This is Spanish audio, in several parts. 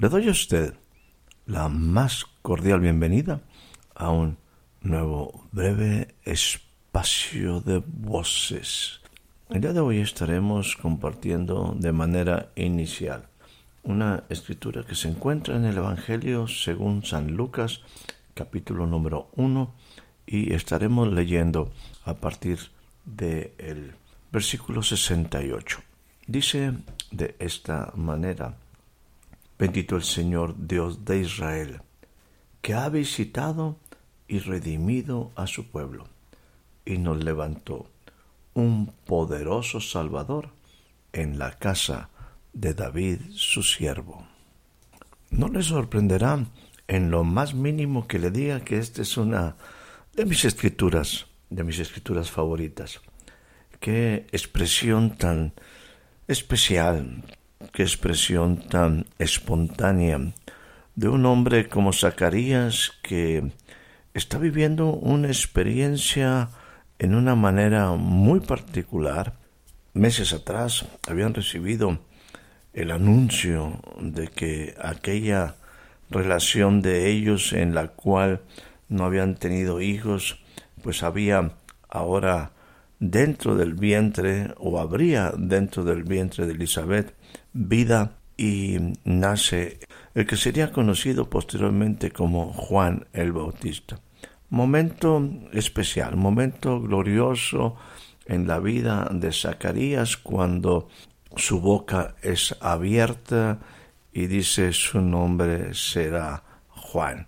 Le doy a usted la más cordial bienvenida a un nuevo breve espacio de voces. El día de hoy estaremos compartiendo de manera inicial una escritura que se encuentra en el Evangelio según San Lucas, capítulo número 1, y estaremos leyendo a partir del versículo 68. Dice de esta manera, Bendito el Señor Dios de Israel, que ha visitado y redimido a su pueblo, y nos levantó un poderoso Salvador en la casa de David su siervo. No le sorprenderá en lo más mínimo que le diga que esta es una de mis escrituras, de mis escrituras favoritas. Qué expresión tan especial, qué expresión tan espontánea de un hombre como Zacarías que está viviendo una experiencia en una manera muy particular. Meses atrás habían recibido el anuncio de que aquella relación de ellos en la cual no habían tenido hijos, pues había ahora dentro del vientre o habría dentro del vientre de Elizabeth vida y nace el que sería conocido posteriormente como Juan el Bautista. Momento especial, momento glorioso en la vida de Zacarías cuando su boca es abierta y dice su nombre será Juan.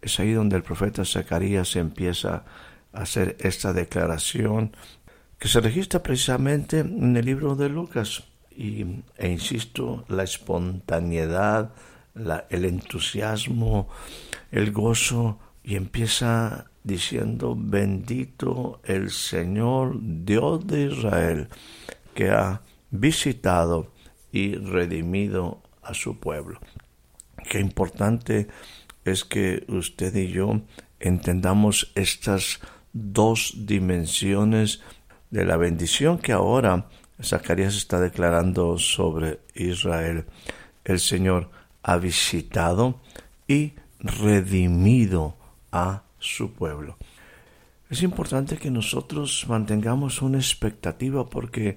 Es ahí donde el profeta Zacarías empieza a hacer esta declaración que se registra precisamente en el libro de Lucas. Y, e insisto, la espontaneidad, el entusiasmo, el gozo, y empieza diciendo, bendito el Señor Dios de Israel, que ha visitado y redimido a su pueblo. Qué importante es que usted y yo entendamos estas dos dimensiones de la bendición que ahora Zacarías está declarando sobre Israel. El Señor ha visitado y redimido a su pueblo. Es importante que nosotros mantengamos una expectativa porque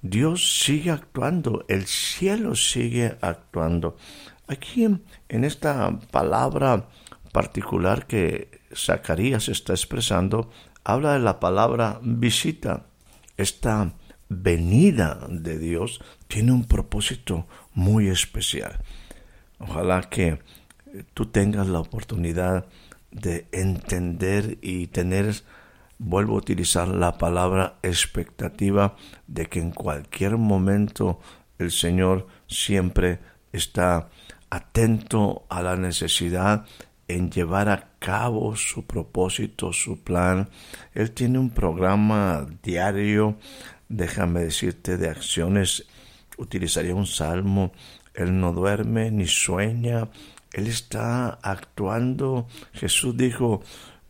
Dios sigue actuando, el cielo sigue actuando. Aquí en esta palabra particular que Zacarías está expresando, habla de la palabra visita. Esta venida de Dios tiene un propósito muy especial. Ojalá que tú tengas la oportunidad de entender y tener vuelvo a utilizar la palabra expectativa de que en cualquier momento el Señor siempre está atento a la necesidad en llevar a cabo su propósito, su plan. Él tiene un programa diario, déjame decirte, de acciones. Utilizaría un salmo. Él no duerme ni sueña. Él está actuando. Jesús dijo,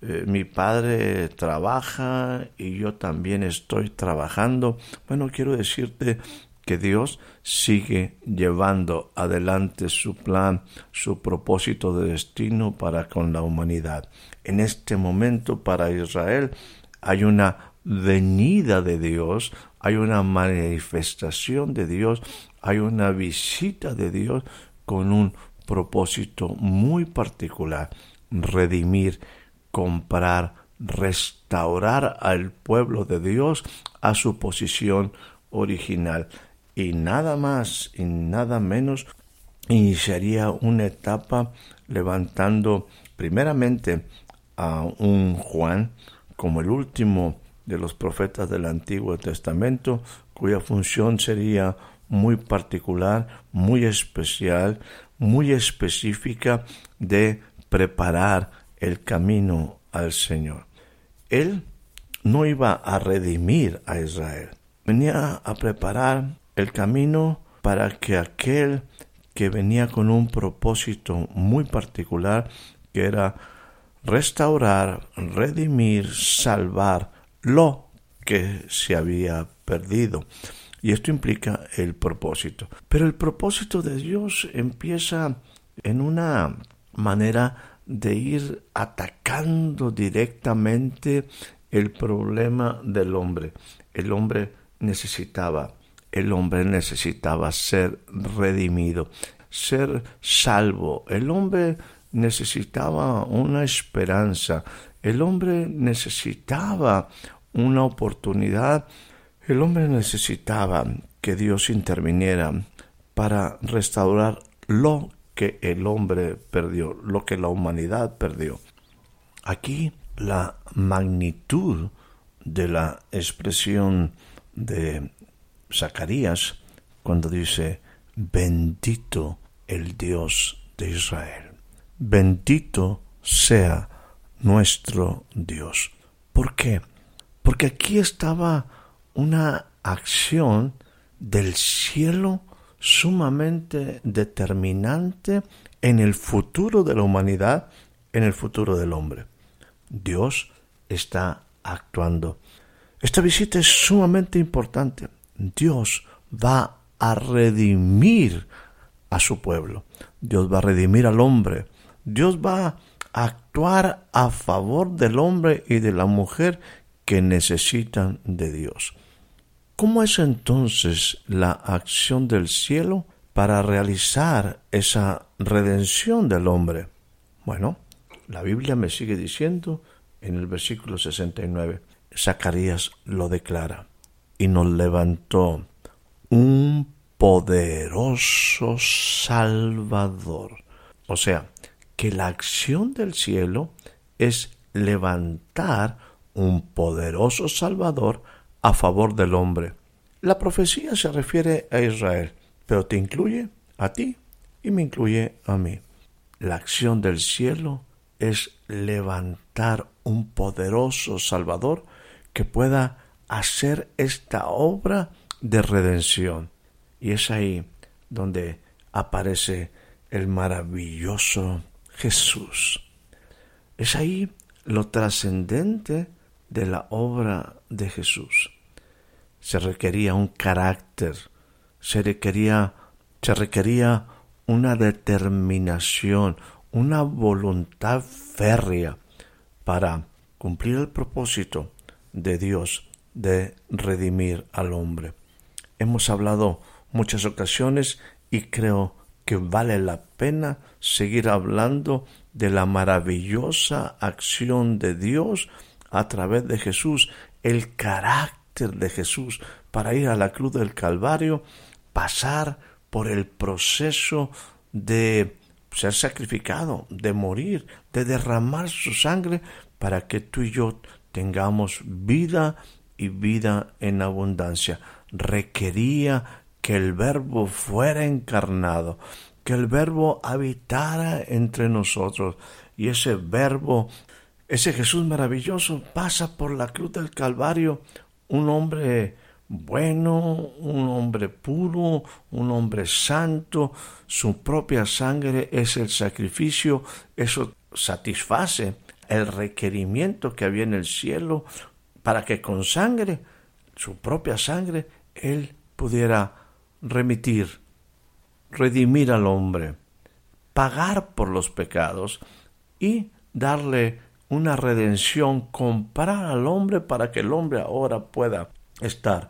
eh, mi padre trabaja y yo también estoy trabajando. Bueno, quiero decirte que Dios sigue llevando adelante su plan, su propósito de destino para con la humanidad. En este momento para Israel hay una venida de Dios, hay una manifestación de Dios, hay una visita de Dios con un propósito muy particular, redimir comprar, restaurar al pueblo de Dios a su posición original. Y nada más y nada menos iniciaría una etapa levantando primeramente a un Juan como el último de los profetas del Antiguo Testamento, cuya función sería muy particular, muy especial, muy específica de preparar el camino al Señor. Él no iba a redimir a Israel, venía a preparar el camino para que aquel que venía con un propósito muy particular, que era restaurar, redimir, salvar lo que se había perdido. Y esto implica el propósito. Pero el propósito de Dios empieza en una manera de ir atacando directamente el problema del hombre. El hombre necesitaba, el hombre necesitaba ser redimido, ser salvo. El hombre necesitaba una esperanza. El hombre necesitaba una oportunidad. El hombre necesitaba que Dios interviniera para restaurar lo que el hombre perdió, lo que la humanidad perdió. Aquí la magnitud de la expresión de Zacarías cuando dice, bendito el Dios de Israel, bendito sea nuestro Dios. ¿Por qué? Porque aquí estaba una acción del cielo sumamente determinante en el futuro de la humanidad, en el futuro del hombre. Dios está actuando. Esta visita es sumamente importante. Dios va a redimir a su pueblo. Dios va a redimir al hombre. Dios va a actuar a favor del hombre y de la mujer que necesitan de Dios. ¿Cómo es entonces la acción del cielo para realizar esa redención del hombre? Bueno, la Biblia me sigue diciendo en el versículo 69, Zacarías lo declara, y nos levantó un poderoso Salvador. O sea, que la acción del cielo es levantar un poderoso Salvador a favor del hombre. La profecía se refiere a Israel, pero te incluye a ti y me incluye a mí. La acción del cielo es levantar un poderoso Salvador que pueda hacer esta obra de redención. Y es ahí donde aparece el maravilloso Jesús. Es ahí lo trascendente de la obra de Jesús. Se requería un carácter, se requería, se requería una determinación, una voluntad férrea para cumplir el propósito de Dios de redimir al hombre. Hemos hablado muchas ocasiones y creo que vale la pena seguir hablando de la maravillosa acción de Dios a través de Jesús, el carácter de Jesús para ir a la cruz del Calvario, pasar por el proceso de ser sacrificado, de morir, de derramar su sangre para que tú y yo tengamos vida y vida en abundancia. Requería que el verbo fuera encarnado, que el verbo habitara entre nosotros. Y ese verbo ese Jesús maravilloso pasa por la cruz del Calvario, un hombre bueno, un hombre puro, un hombre santo, su propia sangre es el sacrificio, eso satisface el requerimiento que había en el cielo para que con sangre, su propia sangre, él pudiera remitir, redimir al hombre, pagar por los pecados y darle una redención, comprar al hombre para que el hombre ahora pueda estar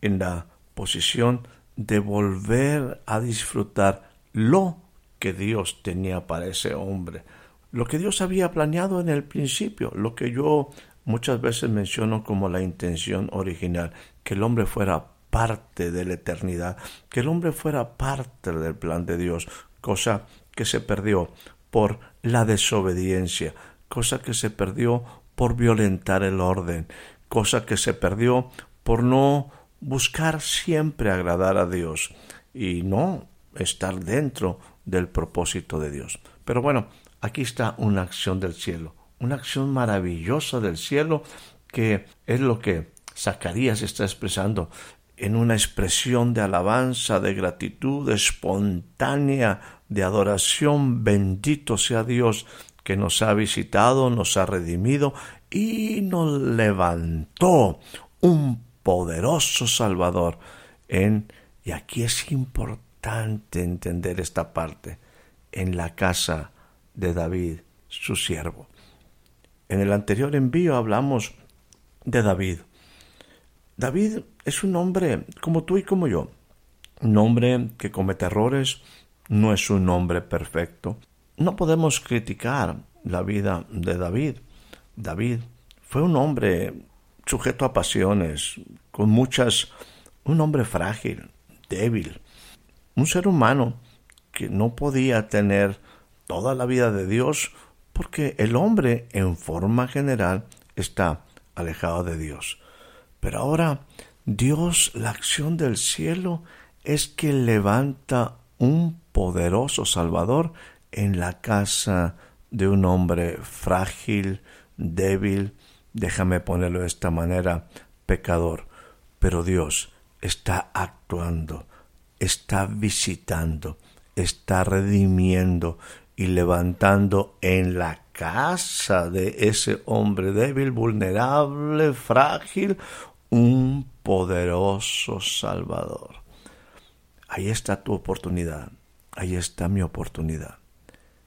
en la posición de volver a disfrutar lo que Dios tenía para ese hombre, lo que Dios había planeado en el principio, lo que yo muchas veces menciono como la intención original, que el hombre fuera parte de la eternidad, que el hombre fuera parte del plan de Dios, cosa que se perdió por la desobediencia, cosa que se perdió por violentar el orden, cosa que se perdió por no buscar siempre agradar a Dios y no estar dentro del propósito de Dios. Pero bueno, aquí está una acción del cielo, una acción maravillosa del cielo que es lo que Zacarías está expresando en una expresión de alabanza, de gratitud espontánea, de adoración. Bendito sea Dios que nos ha visitado, nos ha redimido y nos levantó un poderoso Salvador en, y aquí es importante entender esta parte, en la casa de David, su siervo. En el anterior envío hablamos de David, David es un hombre como tú y como yo, un hombre que comete errores, no es un hombre perfecto. No podemos criticar la vida de David. David fue un hombre sujeto a pasiones, con muchas, un hombre frágil, débil, un ser humano que no podía tener toda la vida de Dios porque el hombre en forma general está alejado de Dios. Pero ahora Dios, la acción del cielo es que levanta un poderoso Salvador en la casa de un hombre frágil, débil, déjame ponerlo de esta manera, pecador. Pero Dios está actuando, está visitando, está redimiendo y levantando en la casa de ese hombre débil, vulnerable, frágil, un poderoso Salvador. Ahí está tu oportunidad, ahí está mi oportunidad.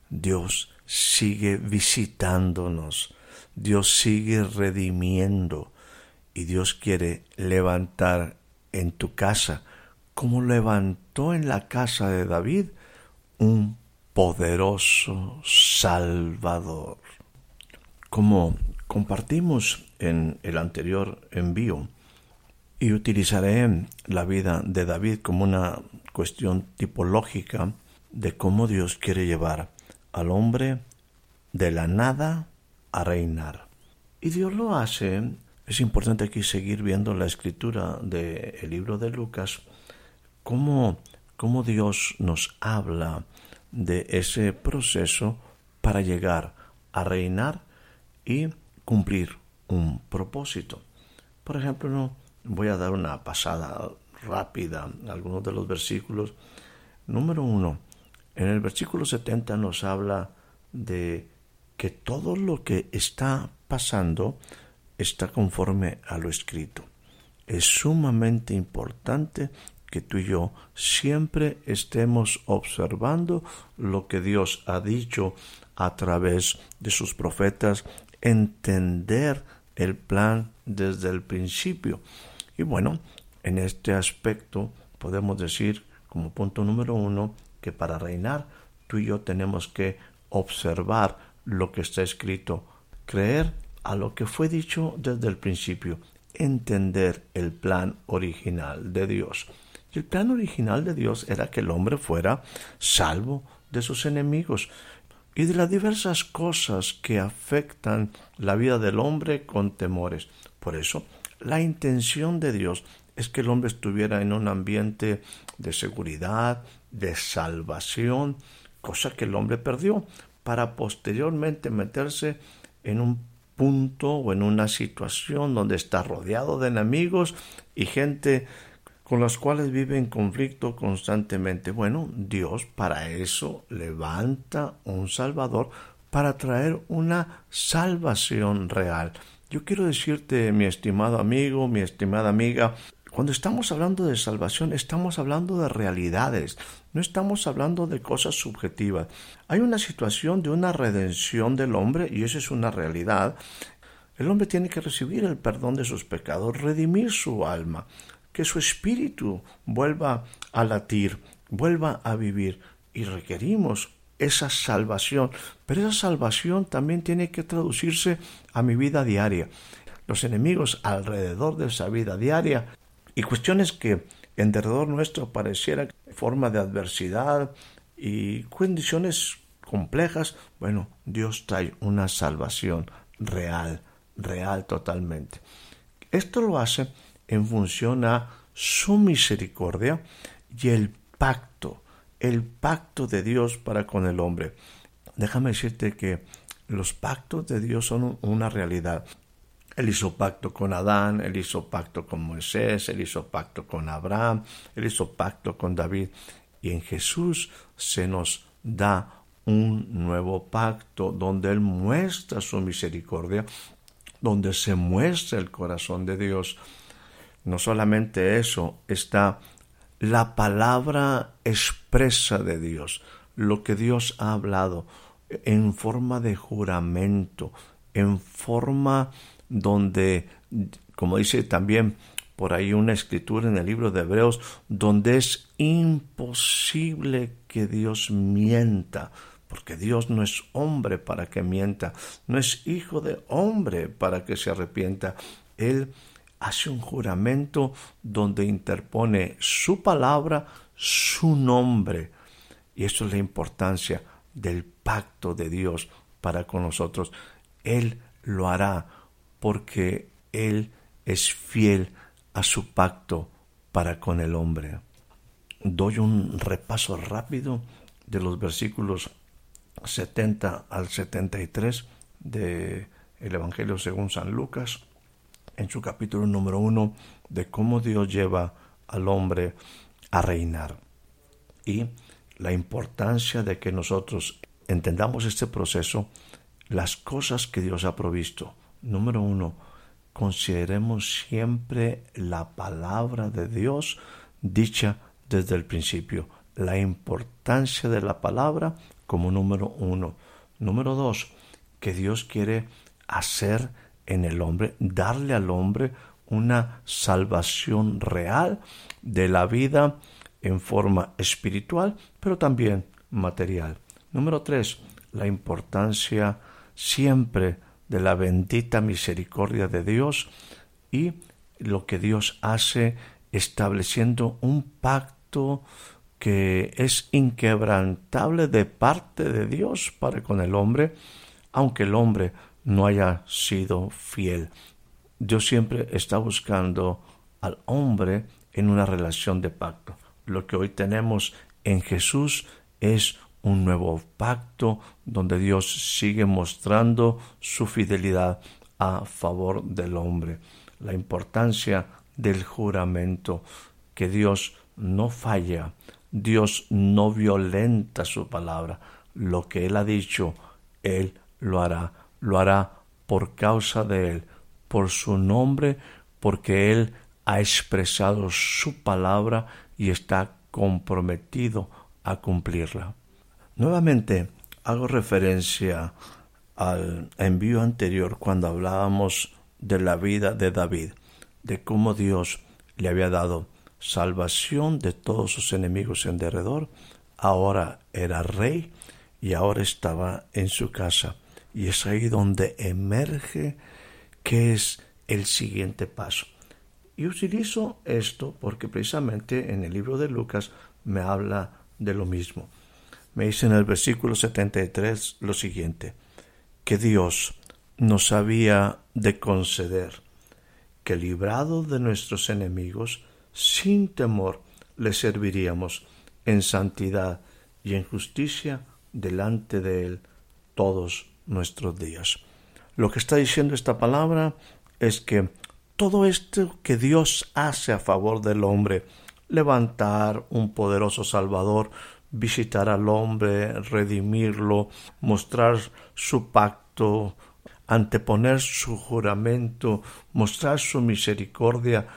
Dios sigue visitándonos, Dios sigue redimiendo y Dios quiere levantar en tu casa, como levantó en la casa de David, un poderoso Salvador. Como compartimos en el anterior envío, y utilizaré la vida de David como una cuestión tipológica de cómo Dios quiere llevar al hombre de la nada a reinar. Y Dios lo hace, es importante aquí seguir viendo la escritura del libro de Lucas, cómo, cómo Dios nos habla de ese proceso para llegar a reinar y cumplir un propósito. Por ejemplo, no, Voy a dar una pasada rápida a algunos de los versículos. Número uno, en el versículo 70 nos habla de que todo lo que está pasando está conforme a lo escrito. Es sumamente importante que tú y yo siempre estemos observando lo que Dios ha dicho a través de sus profetas, entender el plan desde el principio. Y bueno, en este aspecto podemos decir como punto número uno que para reinar tú y yo tenemos que observar lo que está escrito, creer a lo que fue dicho desde el principio, entender el plan original de Dios. El plan original de Dios era que el hombre fuera salvo de sus enemigos y de las diversas cosas que afectan la vida del hombre con temores. Por eso la intención de Dios es que el hombre estuviera en un ambiente de seguridad, de salvación, cosa que el hombre perdió, para posteriormente meterse en un punto o en una situación donde está rodeado de enemigos y gente con las cuales vive en conflicto constantemente. Bueno, Dios para eso levanta un Salvador para traer una salvación real. Yo quiero decirte, mi estimado amigo, mi estimada amiga, cuando estamos hablando de salvación, estamos hablando de realidades, no estamos hablando de cosas subjetivas. Hay una situación de una redención del hombre y esa es una realidad. El hombre tiene que recibir el perdón de sus pecados, redimir su alma, que su espíritu vuelva a latir, vuelva a vivir y requerimos esa salvación. Pero esa salvación también tiene que traducirse a mi vida diaria. Los enemigos alrededor de esa vida diaria y cuestiones que en derredor nuestro pareciera forma de adversidad y condiciones complejas, bueno, Dios trae una salvación real real totalmente. Esto lo hace en función a su misericordia y el pacto, el pacto de Dios para con el hombre. Déjame decirte que los pactos de Dios son una realidad. Él hizo pacto con Adán, él hizo pacto con Moisés, él hizo pacto con Abraham, él hizo pacto con David. Y en Jesús se nos da un nuevo pacto donde Él muestra su misericordia, donde se muestra el corazón de Dios. No solamente eso, está la palabra expresa de Dios, lo que Dios ha hablado en forma de juramento, en forma donde, como dice también por ahí una escritura en el libro de Hebreos, donde es imposible que Dios mienta, porque Dios no es hombre para que mienta, no es hijo de hombre para que se arrepienta. Él hace un juramento donde interpone su palabra, su nombre. Y eso es la importancia del pacto de Dios para con nosotros. Él lo hará porque Él es fiel a su pacto para con el hombre. Doy un repaso rápido de los versículos 70 al 73 de el Evangelio según San Lucas, en su capítulo número uno, de cómo Dios lleva al hombre a reinar y la importancia de que nosotros entendamos este proceso, las cosas que Dios ha provisto, Número uno, consideremos siempre la palabra de Dios dicha desde el principio. La importancia de la palabra como número uno. Número dos, que Dios quiere hacer en el hombre, darle al hombre una salvación real de la vida en forma espiritual, pero también material. Número tres, la importancia siempre de la bendita misericordia de Dios y lo que Dios hace estableciendo un pacto que es inquebrantable de parte de Dios para con el hombre, aunque el hombre no haya sido fiel. Dios siempre está buscando al hombre en una relación de pacto. Lo que hoy tenemos en Jesús es un nuevo pacto donde Dios sigue mostrando su fidelidad a favor del hombre. La importancia del juramento, que Dios no falla, Dios no violenta su palabra. Lo que Él ha dicho, Él lo hará. Lo hará por causa de Él, por su nombre, porque Él ha expresado su palabra y está comprometido a cumplirla. Nuevamente hago referencia al envío anterior cuando hablábamos de la vida de David, de cómo Dios le había dado salvación de todos sus enemigos en derredor, ahora era rey y ahora estaba en su casa. Y es ahí donde emerge qué es el siguiente paso. Y utilizo esto porque precisamente en el libro de Lucas me habla de lo mismo me dice en el versículo 73 lo siguiente, que Dios nos había de conceder que librado de nuestros enemigos, sin temor le serviríamos en santidad y en justicia delante de Él todos nuestros días. Lo que está diciendo esta palabra es que todo esto que Dios hace a favor del hombre, levantar un poderoso Salvador, visitar al hombre, redimirlo, mostrar su pacto, anteponer su juramento, mostrar su misericordia,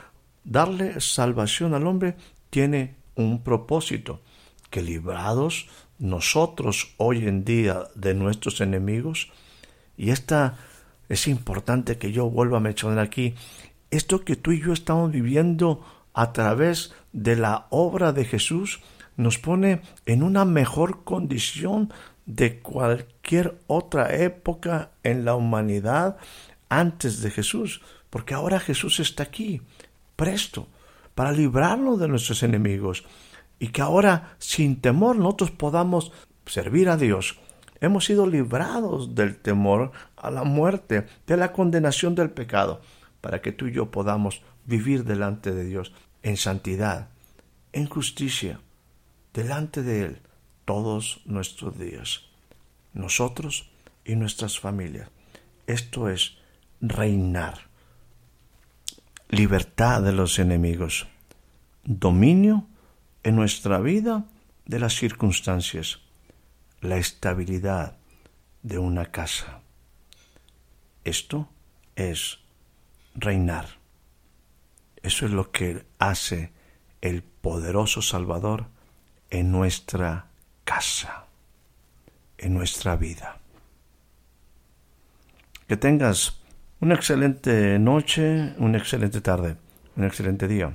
darle salvación al hombre, tiene un propósito, que librados nosotros hoy en día de nuestros enemigos, y esta es importante que yo vuelva a mencionar aquí, esto que tú y yo estamos viviendo a través de la obra de Jesús, nos pone en una mejor condición de cualquier otra época en la humanidad antes de Jesús, porque ahora Jesús está aquí, presto, para librarnos de nuestros enemigos, y que ahora sin temor nosotros podamos servir a Dios, Hemos sido librados del temor a la muerte, de la condenación del pecado, para que tú y yo podamos vivir delante de Dios en santidad, en justicia, delante de Él todos nuestros días. Nosotros y nuestras familias. Esto es reinar. Libertad de los enemigos. Dominio en nuestra vida de las circunstancias. La estabilidad de una casa. Esto es reinar. Eso es lo que hace el poderoso Salvador en nuestra casa, en nuestra vida. Que tengas una excelente noche, una excelente tarde, un excelente día.